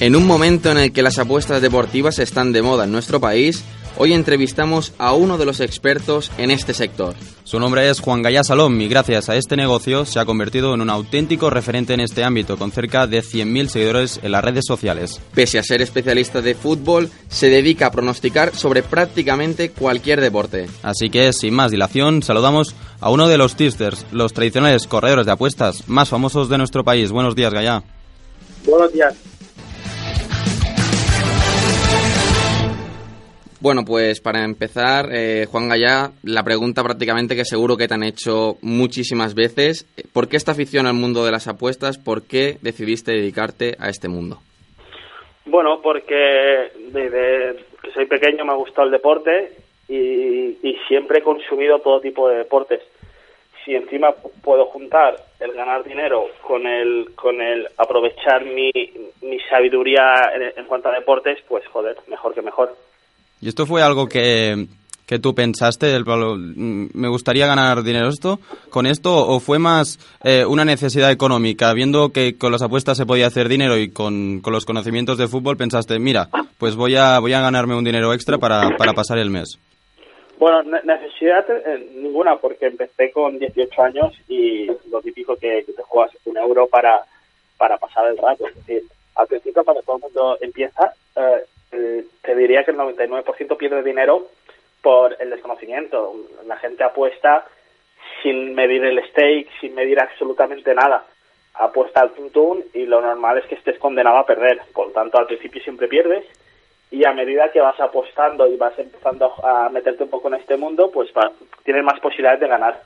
En un momento en el que las apuestas deportivas están de moda en nuestro país, hoy entrevistamos a uno de los expertos en este sector. Su nombre es Juan Gallá Salom y gracias a este negocio se ha convertido en un auténtico referente en este ámbito, con cerca de 100.000 seguidores en las redes sociales. Pese a ser especialista de fútbol, se dedica a pronosticar sobre prácticamente cualquier deporte. Así que, sin más dilación, saludamos a uno de los tipsters, los tradicionales corredores de apuestas más famosos de nuestro país. Buenos días, Gallá. Buenos días. Bueno, pues para empezar, eh, Juan Gallá, la pregunta prácticamente que seguro que te han hecho muchísimas veces, ¿por qué esta afición al mundo de las apuestas? ¿Por qué decidiste dedicarte a este mundo? Bueno, porque desde que soy pequeño me ha gustado el deporte y, siempre he consumido todo tipo de deportes. Si encima puedo juntar el ganar dinero con el, con el aprovechar mi, mi sabiduría en cuanto a deportes, pues joder, mejor que mejor. ¿Y esto fue algo que, que tú pensaste? El, ¿Me gustaría ganar dinero esto con esto? ¿O fue más eh, una necesidad económica? Viendo que con las apuestas se podía hacer dinero y con, con los conocimientos de fútbol pensaste, mira, pues voy a, voy a ganarme un dinero extra para, para pasar el mes. Bueno, necesidad eh, ninguna, porque empecé con 18 años y lo típico que, que te juegas un euro para, para pasar el rato. Es decir, al principio cuando todo el mundo empieza, eh, te diría que el 99% pierde dinero por el desconocimiento. La gente apuesta sin medir el stake, sin medir absolutamente nada. Apuesta al tuntún y lo normal es que estés condenado a perder. Por lo tanto, al principio siempre pierdes y a medida que vas apostando y vas empezando a meterte un poco en este mundo, pues va, tienes más posibilidades de ganar.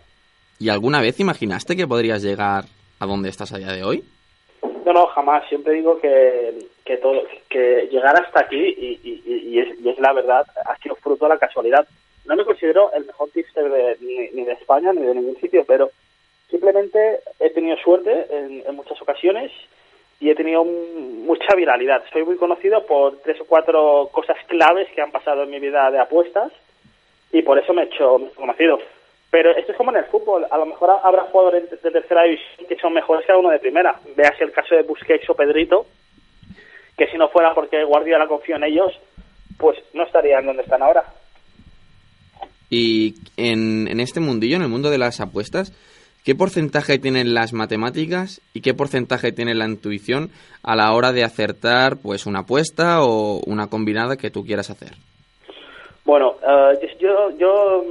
¿Y alguna vez imaginaste que podrías llegar a donde estás a día de hoy? No, no, jamás. Siempre digo que, que todo, que llegar hasta aquí, y, y, y, es, y, es, la verdad, ha sido fruto de la casualidad. No me considero el mejor tipster de, ni, ni, de España ni de ningún sitio, pero simplemente he tenido suerte en, en muchas ocasiones y he tenido mucha viralidad. Soy muy conocido por tres o cuatro cosas claves que han pasado en mi vida de apuestas y por eso me he hecho conocido. Pero esto es como en el fútbol. A lo mejor habrá jugadores de tercera división que son mejores que uno de primera. Veas el caso de Busquets o Pedrito, que si no fuera porque Guardiola confió en ellos, pues no estarían donde están ahora. Y en, en este mundillo, en el mundo de las apuestas, ¿qué porcentaje tienen las matemáticas y qué porcentaje tiene la intuición a la hora de acertar pues una apuesta o una combinada que tú quieras hacer? Bueno, uh, yo, yo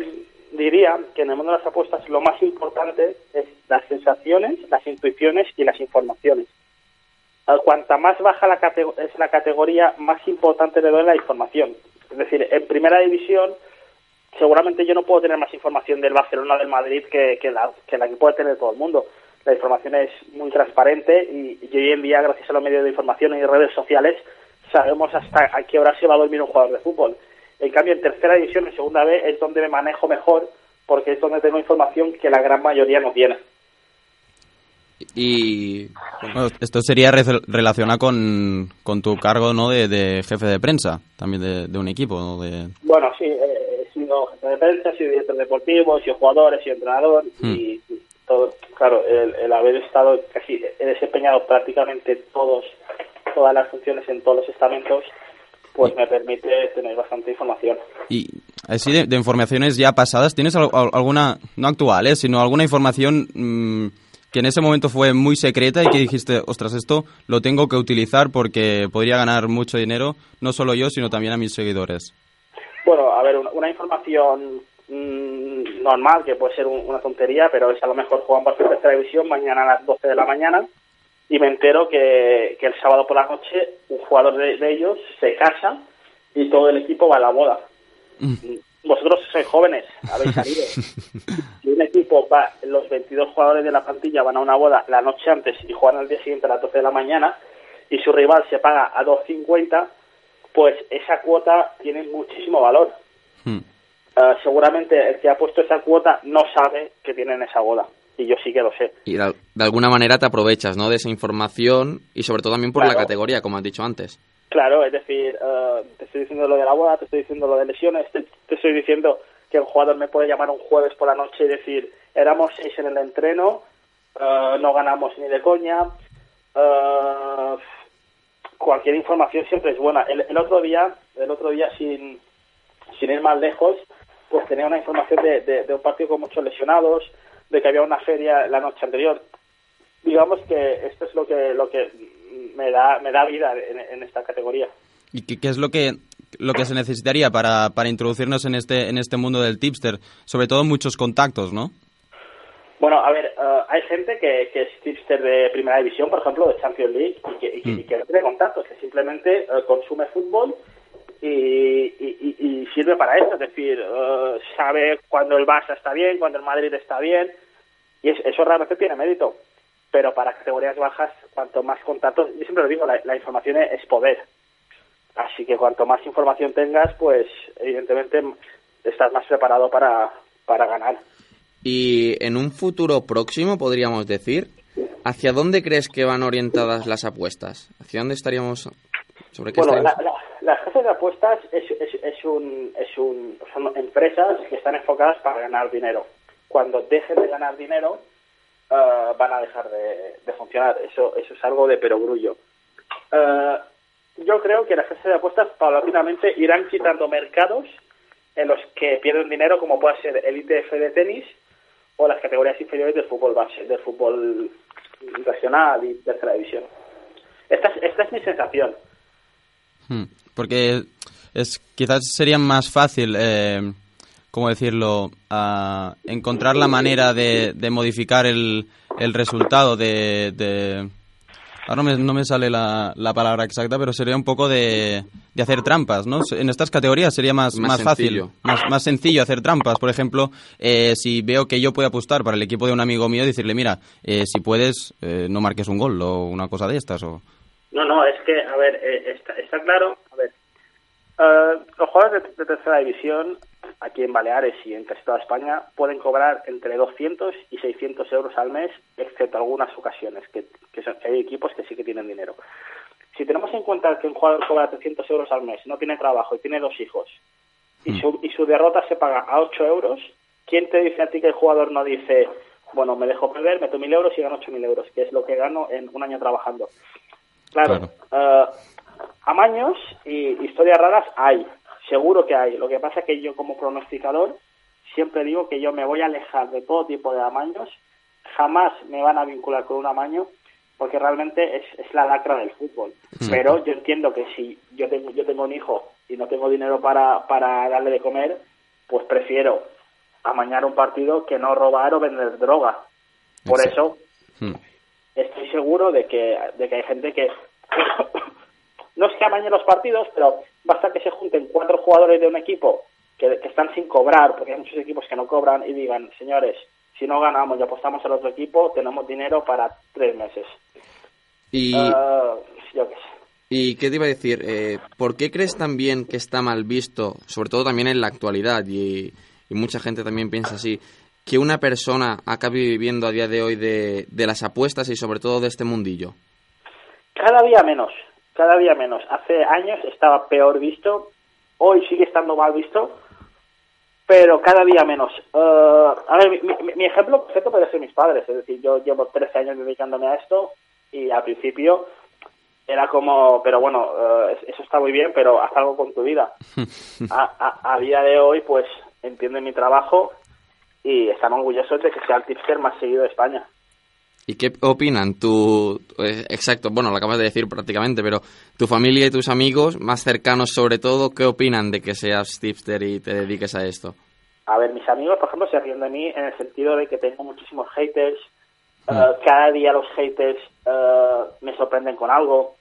diría que en el mundo de las apuestas lo más importante es las sensaciones, las intuiciones y las informaciones. Cuanta más baja la es la categoría, más importante le doy la información. Es decir, en primera división, seguramente yo no puedo tener más información del Barcelona del Madrid que, la, que la puede tener todo el mundo. La información es muy transparente y hoy en día, gracias a los medios de información y redes sociales, sabemos hasta a qué hora se va a dormir un jugador de fútbol. En cambio, en tercera división, en segunda B, es donde me manejo mejor porque es donde tengo información que la gran mayoría no tiene. Y bueno, esto sería re relacionado con, con, tu cargo ¿no? de, de, jefe de prensa, también de, de un equipo. ¿no? De... Bueno, sí, eh, he sido jefe de prensa, he sido director deportivo, he sido jugador, he sido entrenador hmm. y, y, todo. Claro, el, el, haber estado casi, he desempeñado prácticamente todos todas las funciones en todos los estamentos pues me permite tener bastante información. Y así de, de informaciones ya pasadas, ¿tienes al, alguna, no actual, eh, sino alguna información mmm, que en ese momento fue muy secreta y que dijiste, ostras, esto lo tengo que utilizar porque podría ganar mucho dinero, no solo yo, sino también a mis seguidores? Bueno, a ver, una, una información mmm, normal, que puede ser un, una tontería, pero es a lo mejor Juan Barcelona división mañana a las 12 de la mañana y me entero que, que el sábado por la noche un jugador de, de, ellos se casa y todo el equipo va a la boda. Mm. vosotros sois jóvenes, habéis salido. si un equipo va, los 22 jugadores de la plantilla van a una boda la noche antes y juegan al día siguiente a las 12 de la mañana y su rival se paga a 2.50, pues esa cuota tiene muchísimo valor. Hmm. Eh, seguramente el que ha puesto esa cuota no sabe que tienen esa boda. Y yo sí que lo sé. Y de, de alguna manera te aprovechas, ¿no? De esa información y sobre todo también por la Claro. categoría, como has dicho antes. Claro, es decir, eh, te estoy diciendo lo de la boda, te estoy diciendo lo de lesiones, te, te estoy diciendo que un jugador me puede llamar un jueves por la noche y decir, éramos seis en el entreno, eh, no ganamos ni de coña. eh, cualquier información siempre es buena. El, el otro día, el otro día sin, sin ir más lejos, pues tenía una información de, de- de un partido con muchos lesionados, de que había una feria la noche anterior. Digamos que esto es lo que lo que me da me da vida en, en esta categoría. ¿Y qué, qué es lo que lo que se necesitaría para, para introducirnos en este en este mundo del tipster? Sobre todo muchos contactos, ¿no? Bueno, a ver, eh, hay gente que, que es tipster de primera división, por ejemplo, de Champions League, y que, y que- y que no tiene contactos, que simplemente eh, consume fútbol y, y- sirve para eso. Es decir, eh, sabe cuando el Barça está bien, cuando el Madrid está bien, y es- eso realmente tiene mérito. Pero para categorías bajas, cuanto más contactos, yo siempre lo digo, la, la información es poder. Así que cuanto más información tengas, pues evidentemente estás más preparado para, para ganar. Y en un futuro próximo, podríamos decir, ¿hacia dónde crees que van orientadas las apuestas? ¿Hacia dónde estaríamos? ¿Sobre qué Bueno, la, la- las casas de apuestas es, es, es un, es un, son empresas que están enfocadas para ganar dinero. Cuando dejen de ganar dinero, eh, van a dejar de, funcionar. Eso, eso es algo de perogrullo. Eh, yo creo que las casas de apuestas paulatinamente irán quitando mercados en los que pierden dinero, como puede ser el ITF de tenis o las categorías inferiores del fútbol base, del fútbol regional y tercera división. Esta es, esta es mi sensación. Hmm. Porque es quizás sería más fácil, eh, ¿cómo decirlo? Ah, encontrar la manera de, de modificar el, el resultado de... de- Ahora no me, no me sale la, la palabra exacta, pero sería un poco de, de hacer trampas, ¿no? En estas categorías sería más, Más más, fácil, más sencillo hacer trampas. Por ejemplo, eh, si veo que yo puedo apostar para el equipo de un amigo mío, decirle, mira, eh, si puedes, eh, no marques un gol o una cosa de estas. O... No, no, es que, a ver, eh, está, está claro, a ver, eh, los jugadores de, de tercera división, aquí en Baleares y en casi toda España, pueden cobrar entre 200 y 600 euros al mes, excepto algunas ocasiones, que, que, son- que hay equipos que sí que tienen dinero. Si tenemos en cuenta que un jugador cobra 300 euros al mes, no tiene trabajo y tiene dos hijos, y su, y su derrota se paga a 8 euros, ¿quién te dice a ti que el jugador no dice, bueno, me dejo perder, meto 1.000 euros y gano 8.000 euros, que es lo que gano en un año trabajando? Claro, eh, amaños y historias raras hay, seguro que hay. Lo que pasa es que yo como pronosticador siempre digo que yo me voy a alejar de todo tipo de amaños, jamás me van a vincular con un amaño porque realmente es, es la lacra del fútbol. Pero yo entiendo que si yo tengo yo tengo un hijo y no tengo dinero para, para darle de comer, pues prefiero amañar un partido que no robar o vender droga. Por Exacto. eso Hmm. estoy seguro de que, de que hay gente que no es que amañe los partidos, pero basta que se junten cuatro jugadores de un equipo que, que están sin cobrar, porque hay muchos equipos que no cobran, y digan, señores, si no ganamos y apostamos al otro equipo, tenemos dinero para tres meses. Y, Ah, yo qué sé. ¿Y qué te iba a decir? Eh, ¿Por qué crees también que está mal visto, sobre todo también en la actualidad, y, y mucha gente también piensa así, que una persona acabe viviendo a día de hoy de, de las apuestas y sobre todo de este mundillo? Cada día menos, cada día menos. Hace años estaba peor visto, hoy sigue estando mal visto, pero cada día menos. Eh, a ver, mi, mi- mi ejemplo perfecto puede ser mis padres, es decir, yo llevo 13 años dedicándome a esto y al principio era como, pero bueno, eh, eso está muy bien, pero haz algo con tu vida. A, a- a día de hoy, pues entienden mi trabajo y están orgullosos de que sea el tipster más seguido de España. ¿Y qué opinan tu... eh, exacto, bueno, lo acabas de decir prácticamente, pero tu familia y tus amigos, más cercanos sobre todo, ¿qué opinan de que seas tipster y te dediques a esto? A ver, mis amigos, por ejemplo, se ríen de mí en el sentido de que tengo muchísimos haters. Eh, cada día los haters eh, me sorprenden con algo.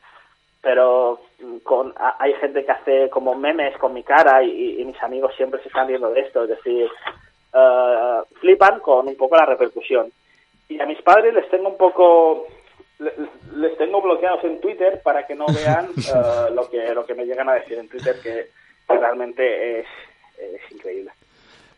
pero con hay gente que hace como memes con mi cara y, mis amigos siempre se están viendo de esto, es decir, eh, flipan con un poco la repercusión. Y a mis padres les tengo un poco les tengo bloqueados en Twitter para que no vean eh, lo que lo que me llegan a decir en Twitter que, realmente es, es increíble.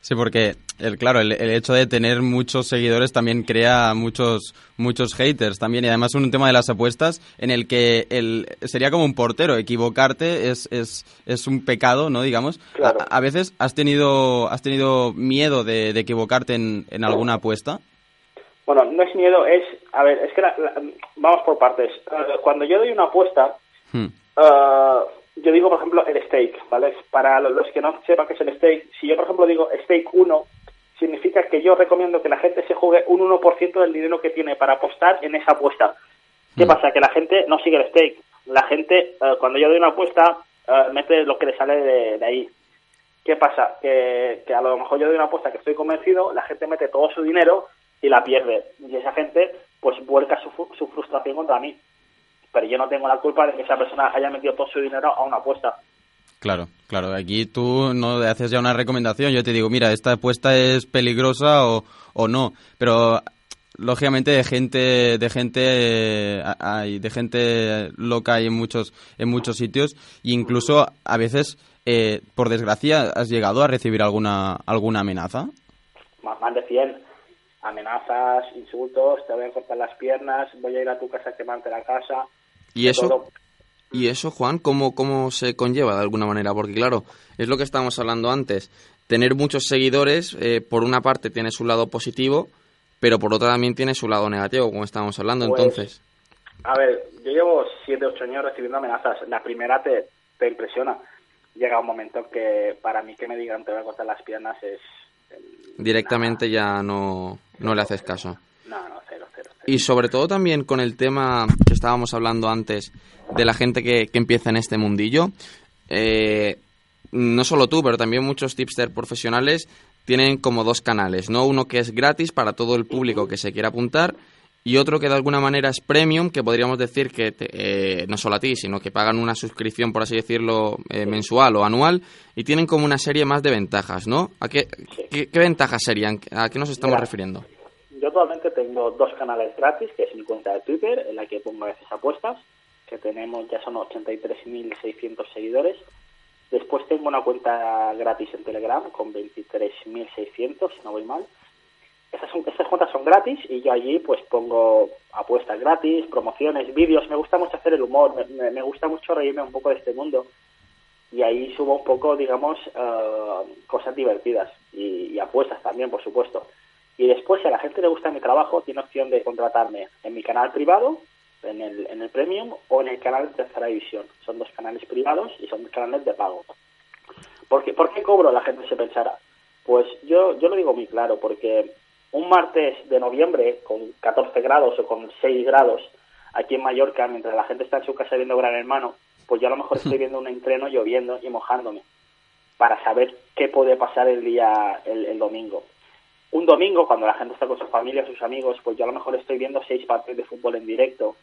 Sí, porque el, claro, el, hecho de tener muchos seguidores también crea muchos muchos haters también y además un tema de las apuestas en el que el, sería como un portero equivocarte es, es, es un pecado, ¿no? Digamos. A, veces has tenido has tenido miedo de, equivocarte en, en, alguna apuesta. Bueno, no es miedo, es a ver, es que vamos por partes. Eh, cuando yo doy una apuesta, hmm. eh, yo digo, por ejemplo, el stake, ¿vale? Para los que no sepan qué es el stake, si yo, por ejemplo, digo stake 1, significa que yo recomiendo que la gente se juegue un 1% del dinero que tiene para apostar en esa apuesta. ¿Qué mm. pasa? Que la gente no sigue el stake. La gente, eh, cuando yo doy una apuesta, mete lo que le sale de, ahí. ¿Qué pasa? Que, que, a lo mejor yo doy una apuesta que estoy convencido, la gente mete todo su dinero y la pierde. Y esa gente, pues, vuelca su, su frustración contra mí pero yo no tengo la culpa de que esa persona haya metido todo su dinero a una apuesta. Claro, claro. Aquí tú no haces ya una recomendación. Yo te digo, mira, esta apuesta es peligrosa o, o no. Pero lógicamente de gente de gente hay de gente loca hay en muchos en muchos sitios e incluso a veces eh, por desgracia has llegado a recibir alguna alguna amenaza más de 100 amenazas insultos te voy a cortar las piernas voy a ir a tu casa a quemarte la casa ¿Y eso, ¿Y eso, Juan, cómo, cómo se conlleva de alguna manera? Porque claro, es lo que estábamos hablando antes. Tener muchos seguidores, eh, por una parte tiene su lado positivo, pero por otra también tiene su lado negativo, como estábamos hablando. Pues, entonces... A ver, yo llevo 7, 8 años recibiendo amenazas. La primera te, te impresiona. Llega un momento que para mí que me digan te voy a cortar las piernas es... Directamente ya no, no le haces caso. Y sobre todo también con el tema que estábamos hablando antes de la gente que, empieza en este mundillo. Eh, no solo tú, pero también muchos tipsters profesionales tienen como dos canales, ¿no? Uno que es gratis para todo el público que se quiera apuntar y otro que de alguna manera es premium, que podríamos decir que eh, no solo a ti, sino que pagan una suscripción, por así decirlo, eh, mensual o anual y tienen como una serie más de ventajas, ¿no? ¿A qué, qué, ventajas serían? ¿A qué nos estamos refiriendo? Yo actualmente tengo dos canales gratis, que es mi cuenta de Twitter, en la que pongo a veces apuestas, que tenemos, ya son 83.600 seguidores. Después tengo una cuenta gratis en Telegram con 23.600, si no voy mal. Esas, son, estas cuentas son gratis y yo allí pues pongo apuestas gratis, promociones, vídeos. Me gusta mucho hacer el humor, me, gusta mucho reírme un poco de este mundo. Y ahí subo un poco, digamos, eh, cosas divertidas y apuestas también, por supuesto. Y después, si a la gente le gusta mi trabajo, tiene opción de contratarme en mi canal privado, en el, en el Premium, o en el canal de Tercera División. Son dos canales privados y son canales de pago. ¿Por qué, ¿Por qué cobro? La gente se pensará. Pues yo, yo lo digo muy claro, porque un martes de noviembre con 14 grados o con 6 grados aquí en Mallorca, mientras la gente está en su casa viendo Gran Hermano, pues yo a lo mejor estoy viendo un entreno lloviendo y mojándome para saber qué puede pasar el día, el domingo un domingo, cuando la gente está con su familia, sus amigos, pues yo a lo mejor estoy viendo seis partidos de fútbol en directo.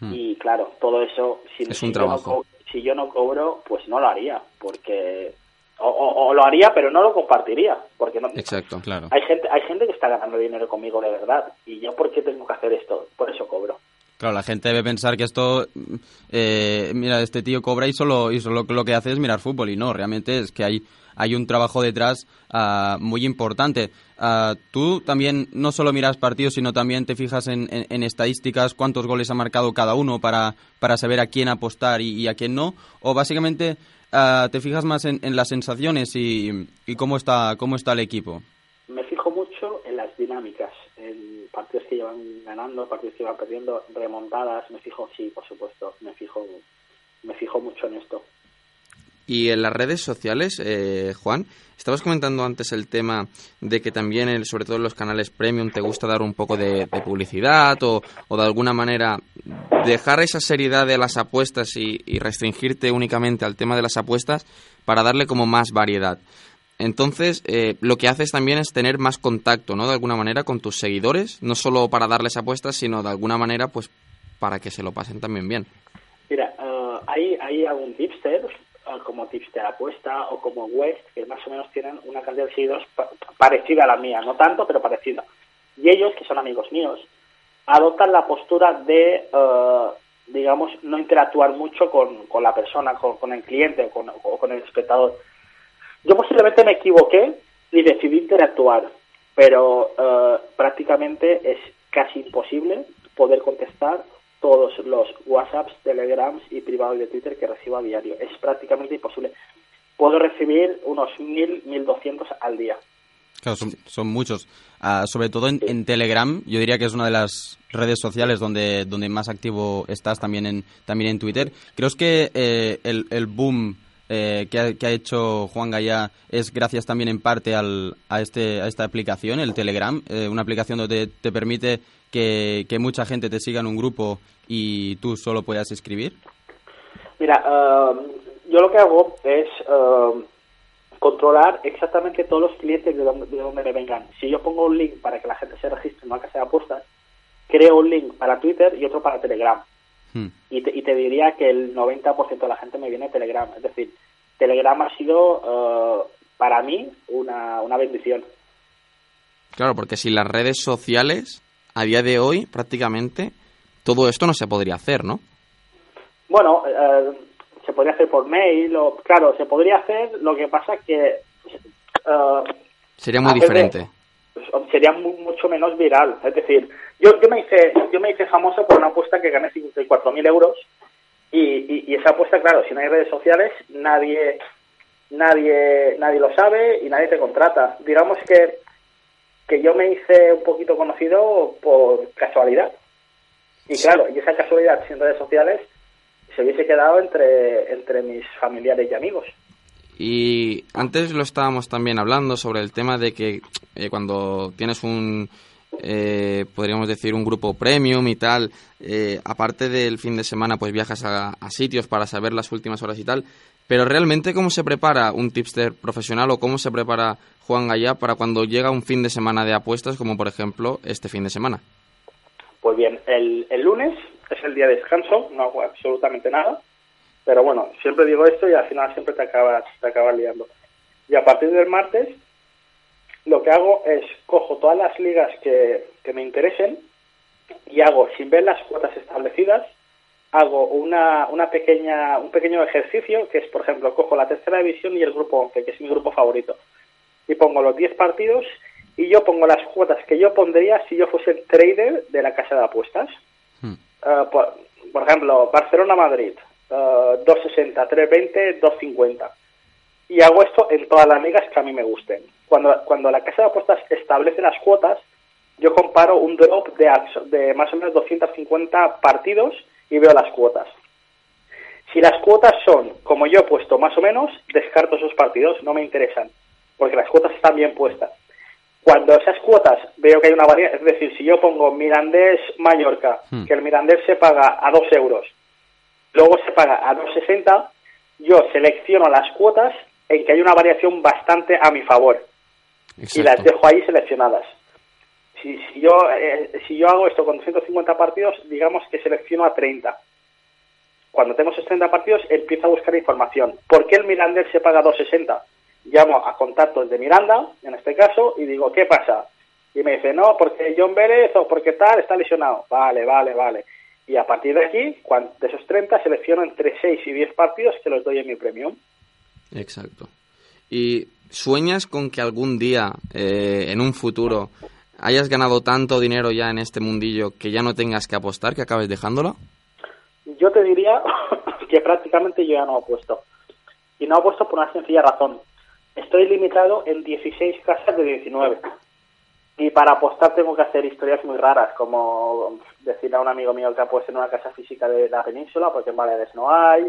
Hmm. Y claro, todo eso, si, es un trabajo. Yo no, si yo no cobro, pues no lo haría, porque o, lo haría pero no lo compartiría porque no exacto claro. Hay gente hay gente que está ganando dinero conmigo de verdad y yo por qué tengo que hacer esto por eso cobro. Claro, la gente debe pensar que esto, eh, mira, este tío cobra y solo, y solo lo que hace es mirar fútbol y no, realmente es que hay hay un trabajo detrás ah, muy importante. Ah, tú también no solo miras partidos, sino también te fijas en, estadísticas, cuántos goles ha marcado cada uno para, para saber a quién apostar y, a quién no, o básicamente ah, te fijas más en, las sensaciones y, y, cómo, está, cómo está el equipo. Me fijo mucho en las dinámicas, en partidos que llevan ganando, partidos que llevan perdiendo, remontadas, me fijo, sí, por supuesto, me fijo, me fijo mucho en esto. Y en las redes sociales, eh, Juan, estabas comentando antes el tema de que también, sobre todo en los canales premium, te gusta dar un poco de, publicidad o, de alguna manera dejar esa seriedad de las apuestas y, restringirte únicamente al tema de las apuestas para darle como más variedad. Entonces, eh, lo que haces también es tener más contacto, ¿no? De alguna manera con tus seguidores, no solo para darles apuestas, sino de alguna manera, pues, para que se lo pasen también bien. Mira, eh, hay, hay algún tipster, como tipster apuesta o como West, que más o menos tienen una cantidad de seguidores pa- parecida a la mía, no tanto, pero parecida. Y ellos, que son amigos míos, adoptan la postura de, eh, digamos, no interactuar mucho con, con la persona, con, el cliente o con, el espectador. Yo posiblemente me equivoqué y decidí interactuar, pero eh, prácticamente es casi imposible poder contestar todos los WhatsApps, Telegrams y privados de Twitter que recibo a diario. Es prácticamente imposible. Puedo recibir unos 1.000, 1.200 al día. Claro, son, son muchos. Ah, sobre todo en, en Telegram, yo diría que es una de las redes sociales donde, donde más activo estás, también en, también en Twitter. ¿Crees que eh, el, el boom eh, que, ha, que ha hecho Juan Gallá es gracias también en parte al, a, este, a esta aplicación, el Telegram? Eh, una aplicación donde te permite que, que mucha gente te siga en un grupo y tú solo puedas escribir. Mira, eh, yo lo que hago es eh, controlar exactamente todos los clientes de donde, de donde me vengan. Si yo pongo un link para que la gente se registre en una casa de apuestas, creo un link para Twitter y otro para Telegram. Hmm. Y te, y te diría que el 90% de la gente me viene de Telegram. Es decir, Telegram ha sido eh, para mí una, una bendición. Claro, porque sin las redes sociales, a día de hoy, prácticamente, todo esto no se podría hacer, ¿no? Bueno, eh, se podría hacer por mail, o claro, se podría hacer, lo que pasa que eh, Sería muy de- diferente. Pues, sería mu- mucho menos viral. Es decir, yo, yo me hice yo me hice famoso por una apuesta que gané 54.000 euros y, y, y esa apuesta, claro, si no hay redes sociales, nadie nadie nadie lo sabe y nadie te contrata. Digamos que que yo me hice un poquito conocido por casualidad. Y claro, y esa casualidad sin redes sociales se hubiese quedado entre, entre mis familiares y amigos. Y antes lo estábamos también hablando sobre el tema de que eh, cuando tienes un, eh, podríamos decir, un grupo premium y tal, eh, aparte del fin de semana, pues viajas a, a sitios para saber las últimas horas y tal. Pero realmente, ¿cómo se prepara un tipster profesional o cómo se prepara Juan Gallá para cuando llega un fin de semana de apuestas, como por ejemplo este fin de semana? Pues bien, el, el lunes es el día de descanso, no hago absolutamente nada. Pero bueno, siempre digo esto y al final siempre te acabas, te acabas liando. Y a partir del martes, lo que hago es cojo todas las ligas que, que me interesen y hago, sin ver las cuotas establecidas, hago una, una pequeña, un pequeño ejercicio que es, por ejemplo, cojo la tercera división y el grupo 11, que es mi grupo favorito. Y pongo los 10 partidos y yo pongo las cuotas que yo pondría si yo fuese el trader de la casa de apuestas. Hmm. Por, por ejemplo, Barcelona-Madrid, eh, 260, 320, 250. Y hago esto en todas las ligas que a mí me gusten. Cuando, cuando la casa de apuestas establece las cuotas, yo comparo un drop de, de más o menos 250 partidos y veo las cuotas. Si las cuotas son como yo he puesto más o menos, descarto esos partidos, no me interesan, porque las cuotas están bien puestas. Cuando esas cuotas veo que hay una variedad, es decir, si yo pongo Mirandés-Mallorca, Hmm. que el Mirandés se paga a 2 euros, luego se paga a 2,60, yo selecciono las cuotas en que hay una variación bastante a mi favor y las dejo ahí seleccionadas. Si, si yo eh, si yo hago esto con 250 partidos, digamos que selecciono a 30. Cuando tengo esos 30 partidos, empiezo a buscar información. ¿Por qué el Mirandés se paga 260? Llamo a contactos de Miranda, en este caso, y digo, ¿qué pasa? Y me dice, no, porque John Vélez o porque tal está lesionado. Vale, vale, vale. Y a partir de aquí, de esos 30, selecciono entre 6 y 10 partidos que los doy en mi premium. Exacto. ¿Y sueñas con que algún día, eh, en un futuro, hayas ganado tanto dinero ya en este mundillo que ya no tengas que apostar, que acabes dejándolo? Yo te diría que prácticamente yo ya no apuesto. Y no apuesto por una sencilla razón. Estoy limitado en 16 casas de 19. Y para apostar tengo que hacer historias muy raras, como decirle a un amigo mío que apueste en una casa física de la península, porque en Baleares no hay,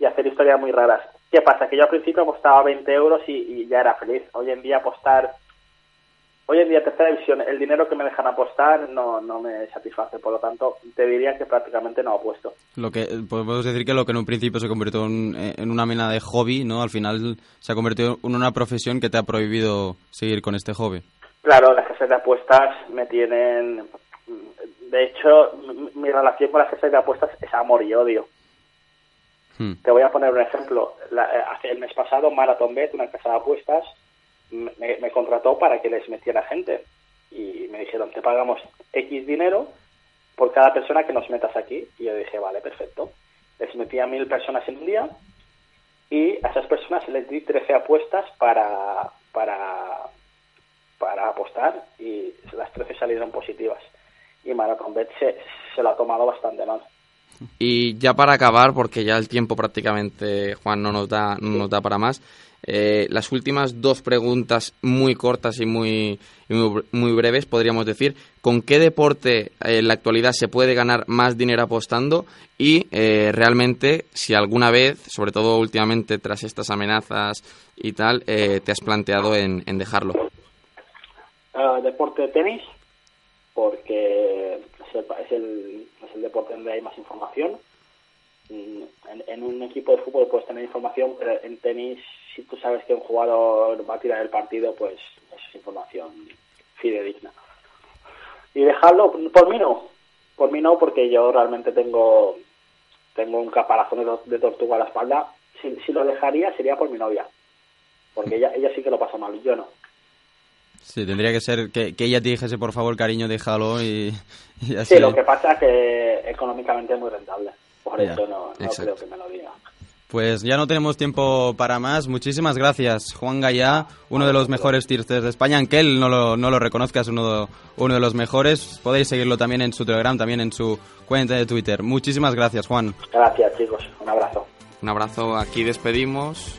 y hacer historias muy raras. ¿Qué pasa? Que yo al principio apostaba 20 euros y, ya era feliz. Hoy en día apostar Hoy en día, tercera división, el dinero que me dejan apostar no, no me satisface. Por lo tanto, te diría que prácticamente no apuesto. Lo que podemos decir que lo que en un principio se convirtió en, en una mena de hobby, ¿no? Al final se ha convertido en una profesión que te ha prohibido seguir con este hobby. Claro, las casas de apuestas me tienen... De hecho, mi, relación con las casas de apuestas es amor y odio. Hmm. Te voy a poner un ejemplo. La- eh, hace el mes pasado, Marathon Bet, una casa de apuestas, me, me contrató para que les metiera gente. Y me dijeron, te pagamos X dinero por cada persona que nos metas aquí. Y yo dije, vale, perfecto. Les metí a mil personas en un día y a esas personas les di 13 apuestas para, para, para apostar y las 13 salieron positivas. Y Marathon Bet se, se lo ha tomado bastante mal. Y ya para acabar, porque ya el tiempo prácticamente, Juan, no nos da, no nos da para más, eh, las últimas dos preguntas muy cortas y muy, muy, muy breves, podríamos decir. ¿Con qué deporte en la actualidad se puede ganar más dinero apostando? Y eh, realmente, si alguna vez, sobre todo últimamente tras estas amenazas y tal, eh, te has planteado en dejarlo. Deporte de tenis, porque es el, es, el, es el deporte donde hay más información. Mm, En, en un equipo de fútbol puedes tener información, en tenis, si tú sabes que un jugador va a tirar el partido, pues es información fidedigna. Y dejarlo, por mí no. Por mí no, porque yo realmente tengo tengo un caparazón de tortuga a la espalda. Si, si lo dejaría sería por mi novia. Porque ella, ella sí que lo pasa mal, yo no. Sí, tendría que ser que, que ella te dijese, por favor, cariño, déjalo y, y así. Sí, lo que pasa es que económicamente es muy rentable. Por Ya, eso no, creo que me lo diga. Pues ya no tenemos tiempo para más. Muchísimas gracias, Juan Gallá, uno de los mejores tirsters de España. Aunque él no lo, no lo reconozca, es uno de, uno de los mejores. Podéis seguirlo también en su Telegram, también en su cuenta de Twitter. Muchísimas gracias, Juan. Gracias, chicos. Un abrazo. Un abrazo, aquí despedimos.